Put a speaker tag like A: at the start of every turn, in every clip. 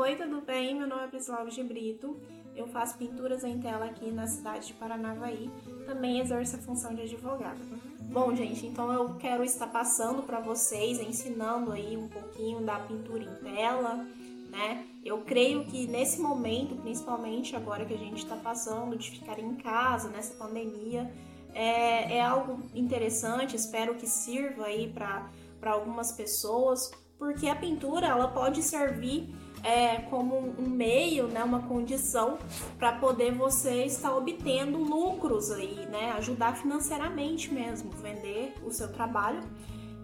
A: Oi, tudo bem? Meu nome é Priscila Alves de Brito. Eu faço pinturas em tela aqui na cidade de Paranavaí. Também exerço a função de advogada. Bom, gente, então eu quero estar passando para vocês, ensinando aí um pouquinho da pintura em tela, né? Eu creio que nesse momento, principalmente agora que a gente está passando de ficar em casa nessa pandemia, é, é algo interessante. Espero que sirva aí para algumas pessoas, porque a pintura ela pode servir é, como um meio, né, uma condição para poder você estar obtendo lucros aí, né, ajudar financeiramente mesmo, vender o seu trabalho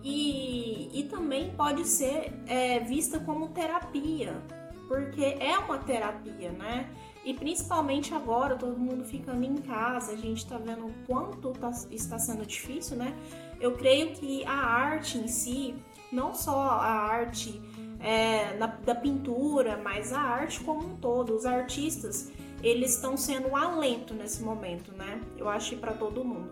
A: e, e também pode ser é, vista como terapia, porque é uma terapia, né? E principalmente agora, todo mundo ficando em casa, a gente tá vendo o quanto tá, está sendo difícil, né? Eu creio que a arte em si, não só a arte é, da, da pintura, mas a arte como um todo, os artistas, eles estão sendo um alento nesse momento, né? Eu acho que para todo mundo.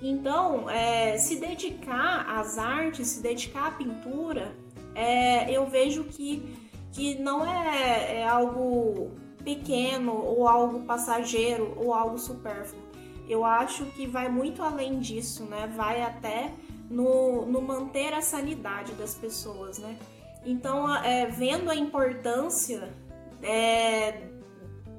A: Então, é, se dedicar às artes, se dedicar à pintura, é, eu vejo que, que não é, é algo pequeno ou algo passageiro ou algo supérfluo. Eu acho que vai muito além disso, né? Vai até no, no manter a sanidade das pessoas, né? Então, é, vendo a importância é,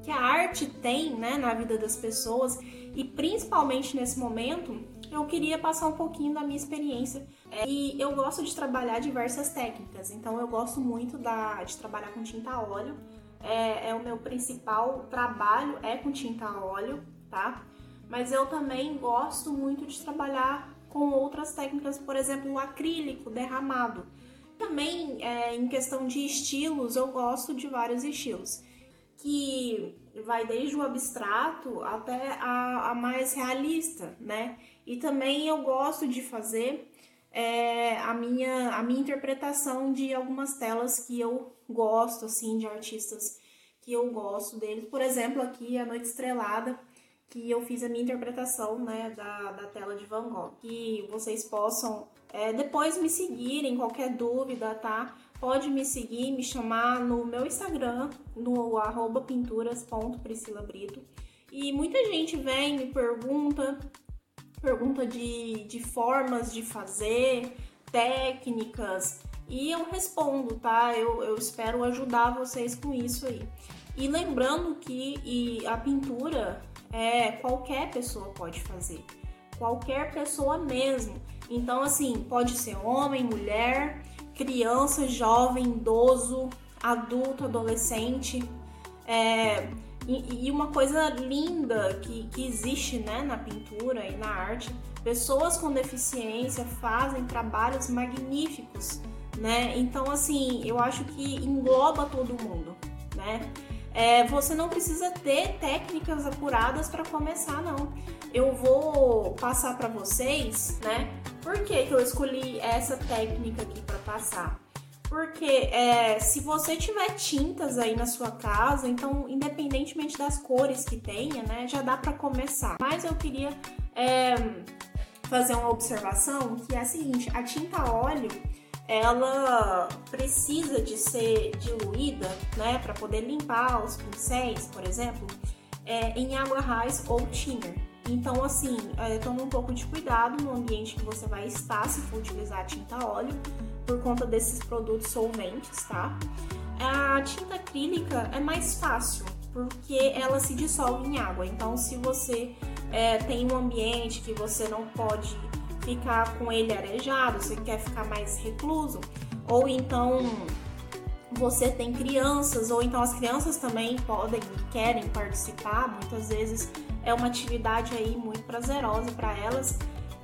A: que a arte tem né, na vida das pessoas e principalmente nesse momento, eu queria passar um pouquinho da minha experiência. É, e eu gosto de trabalhar diversas técnicas, então eu gosto muito da, de trabalhar com tinta a óleo. É, é o meu principal trabalho é com tinta a óleo, tá? Mas eu também gosto muito de trabalhar com outras técnicas, por exemplo, o acrílico derramado. Também, é, em questão de estilos, eu gosto de vários estilos, que vai desde o abstrato até a, a mais realista, né? E também eu gosto de fazer é, a, minha, a minha interpretação de algumas telas que eu gosto, assim, de artistas que eu gosto deles. Por exemplo, aqui A Noite Estrelada, que eu fiz a minha interpretação né, da, da tela de Van Gogh. Que vocês possam é, depois me seguirem, qualquer dúvida, tá? Pode me seguir, me chamar no meu Instagram, no arroba pinturas.priscilabrito. E muita gente vem, me pergunta, pergunta de, de formas de fazer, técnicas, e eu respondo, tá? Eu, eu espero ajudar vocês com isso aí. E lembrando que a pintura é qualquer pessoa pode fazer, qualquer pessoa mesmo. Então, assim, pode ser homem, mulher, criança, jovem, idoso, adulto, adolescente. É, e, e, uma coisa linda que, que existe né, na pintura e na arte, pessoas com deficiência fazem trabalhos magníficos, né? Então, assim, eu acho que engloba todo mundo, né? É, você não precisa ter técnicas apuradas para começar, não. Eu vou passar para vocês, né? Por que, que eu escolhi essa técnica aqui para passar? Porque é, se você tiver tintas aí na sua casa, então independentemente das cores que tenha, né, já dá para começar. Mas eu queria é, fazer uma observação que é a seguinte: a tinta óleo ela precisa de ser diluída, né, para poder limpar os pincéis, por exemplo, é, em água raiz ou thinner. Então, assim, é, toma um pouco de cuidado no ambiente que você vai estar se for utilizar tinta óleo, por conta desses produtos solventes, tá? A tinta acrílica é mais fácil, porque ela se dissolve em água. Então, se você é, tem um ambiente que você não pode ficar com ele arejado, você quer ficar mais recluso, ou então você tem crianças, ou então as crianças também podem e querem participar, muitas vezes é uma atividade aí muito prazerosa para elas.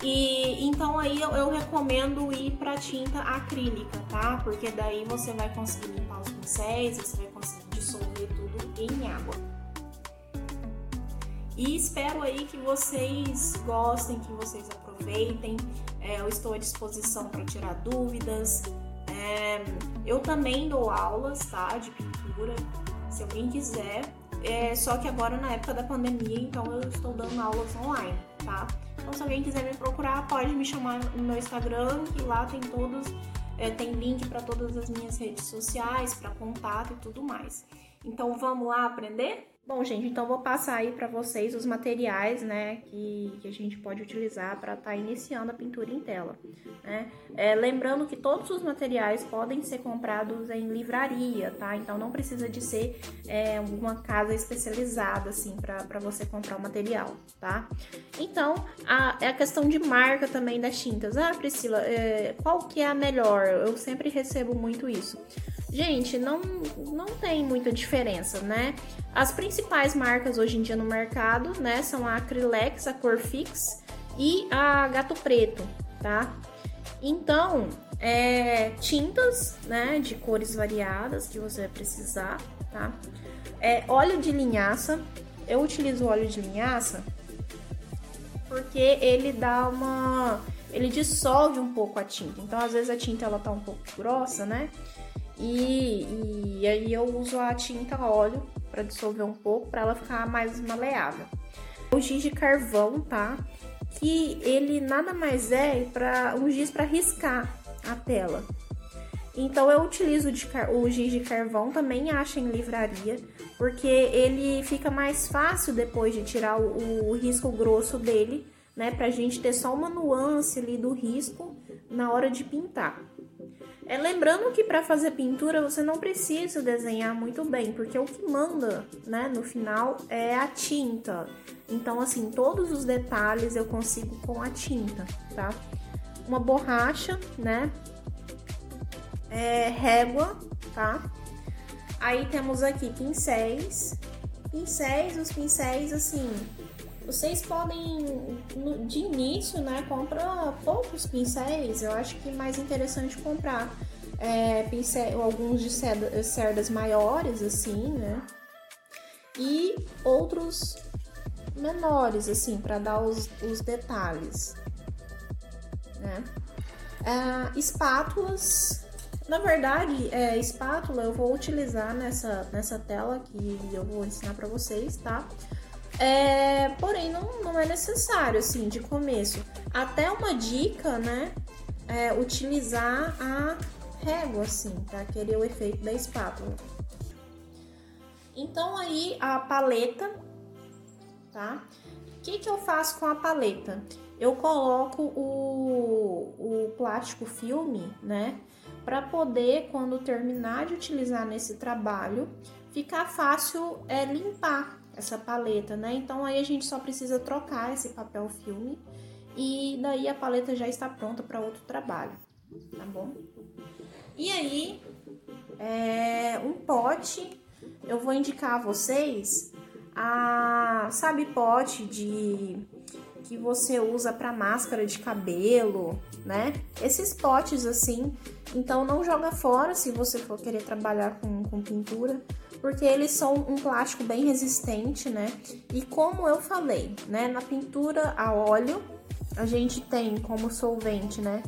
A: E então aí eu, eu recomendo ir para tinta acrílica, tá? Porque daí você vai conseguir limpar os pincéis, você vai conseguir dissolver tudo em água. E espero aí que vocês gostem, que vocês aproveitem. É, eu estou à disposição para tirar dúvidas. É, eu também dou aulas, tá, de pintura, se alguém quiser. É, só que agora na época da pandemia, então eu estou dando aulas online, tá? Então se alguém quiser me procurar, pode me chamar no meu Instagram, que lá tem todos é, tem link para todas as minhas redes sociais, para contato e tudo mais. Então vamos lá aprender? Bom, gente, então vou passar aí para vocês os materiais, né, que, que a gente pode utilizar para estar tá iniciando a pintura em tela. Né? É, lembrando que todos os materiais podem ser comprados em livraria, tá? Então não precisa de ser é, uma casa especializada, assim, para você comprar o material, tá? Então, a, é a questão de marca também das tintas. Ah, Priscila, é, qual que é a melhor? Eu sempre recebo muito isso. Gente, não, não tem muita diferença, né? As principais marcas hoje em dia no mercado, né, são a Acrylex, a Corfix e a Gato Preto, tá? Então, é, tintas, né, de cores variadas que você vai precisar, tá? É, óleo de linhaça, eu utilizo óleo de linhaça porque ele dá uma... ele dissolve um pouco a tinta, então às vezes a tinta ela tá um pouco grossa, né? E, e aí eu uso a tinta óleo para dissolver um pouco, para ela ficar mais maleável. O giz de carvão, tá? Que ele nada mais é para um giz para riscar a tela. Então eu utilizo o giz de carvão, também acho em livraria, porque ele fica mais fácil depois de tirar o, o risco grosso dele, né? Pra gente ter só uma nuance ali do risco na hora de pintar. É lembrando que para fazer pintura você não precisa desenhar muito bem, porque o que manda, né, no final é a tinta. Então, assim, todos os detalhes eu consigo com a tinta, tá? Uma borracha, né? É, régua, tá? Aí temos aqui pincéis. Pincéis, os pincéis, assim, vocês podem, de início, né, compra poucos pincéis. Eu acho que é mais interessante comprar é, pincel, alguns de cerdas maiores, assim, né? E outros menores, assim, para dar os, os detalhes, né? É, espátulas, na verdade, é, espátula eu vou utilizar nessa, nessa tela que eu vou ensinar para vocês, tá? É, porém, não, não é necessário, assim, de começo. Até uma dica, né? É utilizar a régua, assim, para querer o efeito da espátula. Então, aí, a paleta, tá? O que, que eu faço com a paleta? Eu coloco o, o plástico filme, né? Para poder, quando terminar de utilizar nesse trabalho, ficar fácil é, limpar essa paleta, né? Então aí a gente só precisa trocar esse papel filme e daí a paleta já está pronta para outro trabalho, tá bom? E aí, é, um pote, eu vou indicar a vocês a, sabe, pote de que você usa para máscara de cabelo, né? Esses potes assim, então não joga fora se você for querer trabalhar com, com pintura porque eles são um plástico bem resistente, né? E como eu falei, né, na pintura a óleo, a gente tem como solvente, né,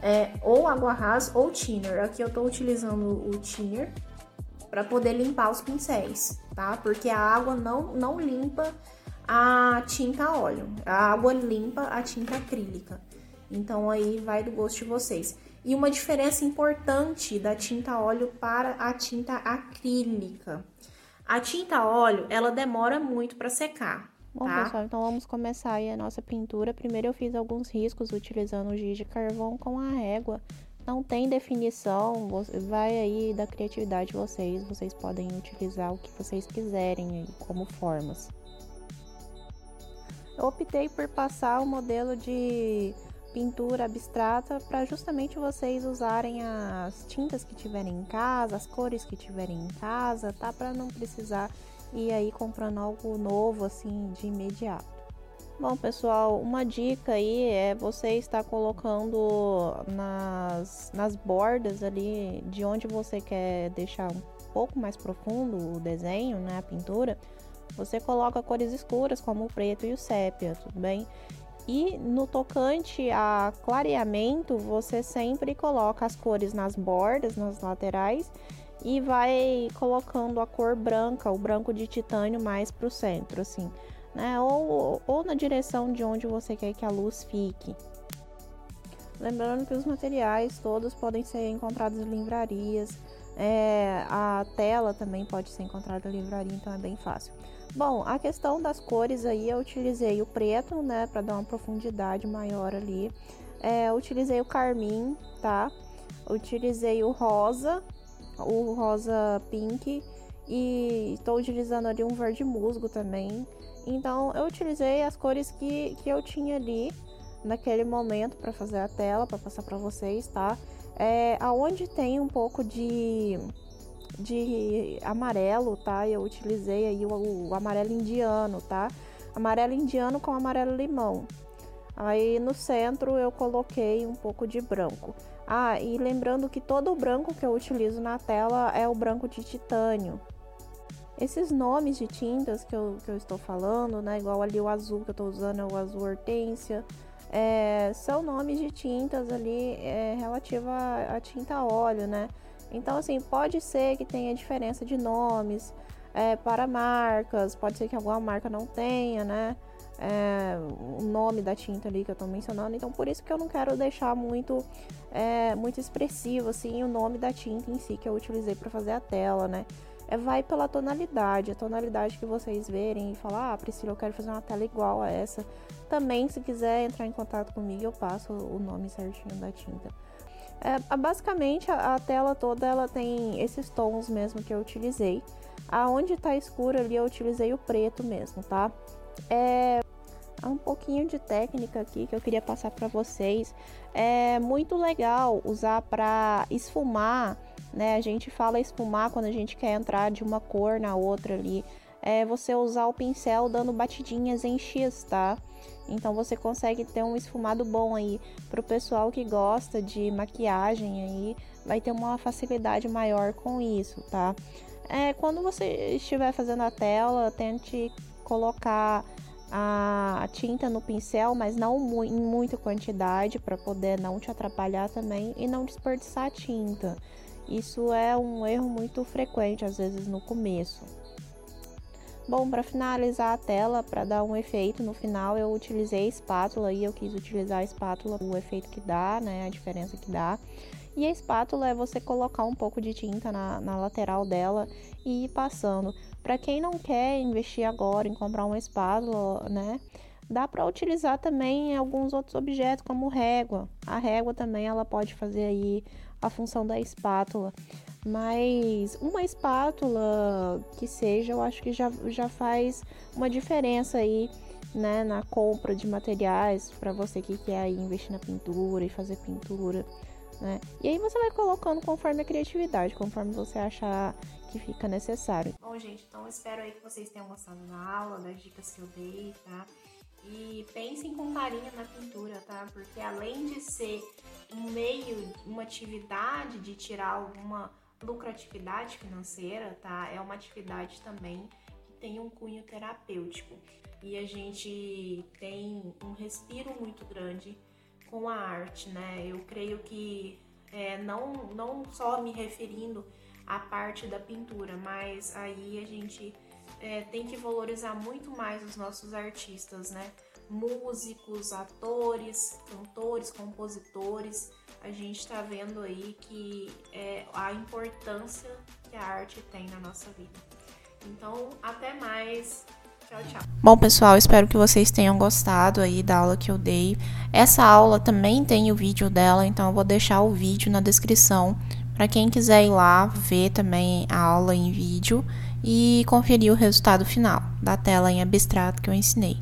A: é, ou água rasa ou thinner. Aqui eu tô utilizando o thinner para poder limpar os pincéis, tá? Porque a água não, não limpa a tinta óleo, a água limpa a tinta acrílica. Então aí vai do gosto de vocês. E uma diferença importante da tinta óleo para a tinta acrílica. A tinta óleo, ela demora muito para secar.
B: Bom,
A: tá?
B: pessoal, então vamos começar aí a nossa pintura. Primeiro eu fiz alguns riscos utilizando o giz de carvão com a régua. Não tem definição, vai aí da criatividade de vocês. Vocês podem utilizar o que vocês quiserem aí como formas. Eu optei por passar o modelo de pintura abstrata para justamente vocês usarem as tintas que tiverem em casa, as cores que tiverem em casa, tá? Para não precisar ir aí comprando algo novo assim de imediato. Bom, pessoal, uma dica aí é você estar colocando nas, nas bordas ali de onde você quer deixar um pouco mais profundo o desenho, né, a pintura, você coloca cores escuras como o preto e o sépia, tudo bem? E no tocante a clareamento, você sempre coloca as cores nas bordas, nas laterais e vai colocando a cor branca, o branco de titânio mais para o centro, assim, né? Ou, ou na direção de onde você quer que a luz fique. Lembrando que os materiais todos podem ser encontrados em livrarias, é, a tela também pode ser encontrada em livraria, então é bem fácil. Bom, a questão das cores aí, eu utilizei o preto, né, para dar uma profundidade maior ali. É, utilizei o carmim, tá? Utilizei o rosa, o rosa pink e estou utilizando ali um verde musgo também. Então eu utilizei as cores que, que eu tinha ali naquele momento para fazer a tela, para passar para vocês, tá? É, aonde tem um pouco de, de amarelo, tá? Eu utilizei aí o, o amarelo indiano, tá? Amarelo indiano com amarelo limão. Aí no centro eu coloquei um pouco de branco. Ah, e lembrando que todo o branco que eu utilizo na tela é o branco de titânio. Esses nomes de tintas que eu, que eu estou falando, né? Igual ali o azul que eu estou usando é o azul hortência é, são nomes de tintas ali é, relativa à tinta óleo, né? Então, assim, pode ser que tenha diferença de nomes é, para marcas, pode ser que alguma marca não tenha, né? É, o nome da tinta ali que eu estou mencionando, então por isso que eu não quero deixar muito, é, muito expressivo assim o nome da tinta em si que eu utilizei para fazer a tela, né? É, vai pela tonalidade, a tonalidade que vocês verem e falar, ah, Priscila, eu quero fazer uma tela igual a essa. Também, se quiser entrar em contato comigo, eu passo o nome certinho da tinta. É, basicamente, a, a, tela toda ela tem esses tons mesmo que eu utilizei. Aonde tá escuro ali, eu utilizei o preto mesmo, tá? É um pouquinho de técnica aqui que eu queria passar para vocês. É muito legal usar para esfumar, né? A gente fala esfumar quando a gente quer entrar de uma cor na outra ali. É você usar o pincel dando batidinhas em X, tá? Então você consegue ter um esfumado bom aí para o pessoal que gosta de maquiagem aí, vai ter uma facilidade maior com isso, tá? É, quando você estiver fazendo a tela, tente colocar a tinta no pincel, mas não em muita quantidade para poder não te atrapalhar também e não desperdiçar tinta. Isso é um erro muito frequente às vezes no começo. Bom, para finalizar a tela, para dar um efeito no final, eu utilizei a espátula e eu quis utilizar a espátula, o efeito que dá, né, a diferença que dá. E a espátula é você colocar um pouco de tinta na, na lateral dela e ir passando. Para quem não quer investir agora em comprar uma espátula, né, dá para utilizar também alguns outros objetos, como régua. A régua também ela pode fazer aí a função da espátula. Mas uma espátula que seja, eu acho que já, já faz uma diferença aí, né, na compra de materiais para você que quer aí investir na pintura e fazer pintura, né? E aí você vai colocando conforme a criatividade, conforme você achar que fica necessário.
A: Bom, gente, então espero aí que vocês tenham gostado da aula, das dicas que eu dei, tá? E pensem com carinho na pintura, tá? Porque além de ser um meio, uma atividade de tirar alguma lucratividade financeira, tá? É uma atividade também que tem um cunho terapêutico e a gente tem um respiro muito grande com a arte, né? Eu creio que é, não, não só me referindo à parte da pintura, mas aí a gente é, tem que valorizar muito mais os nossos artistas, né? Músicos, atores, cantores, compositores a gente está vendo aí que é a importância que a arte tem na nossa vida. Então, até mais. Tchau, tchau.
B: Bom, pessoal, espero que vocês tenham gostado aí da aula que eu dei. Essa aula também tem o vídeo dela, então eu vou deixar o vídeo na descrição para quem quiser ir lá ver também a aula em vídeo e conferir o resultado final da tela em abstrato que eu ensinei.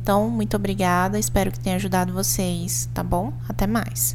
B: Então, muito obrigada, espero que tenha ajudado vocês, tá bom? Até mais!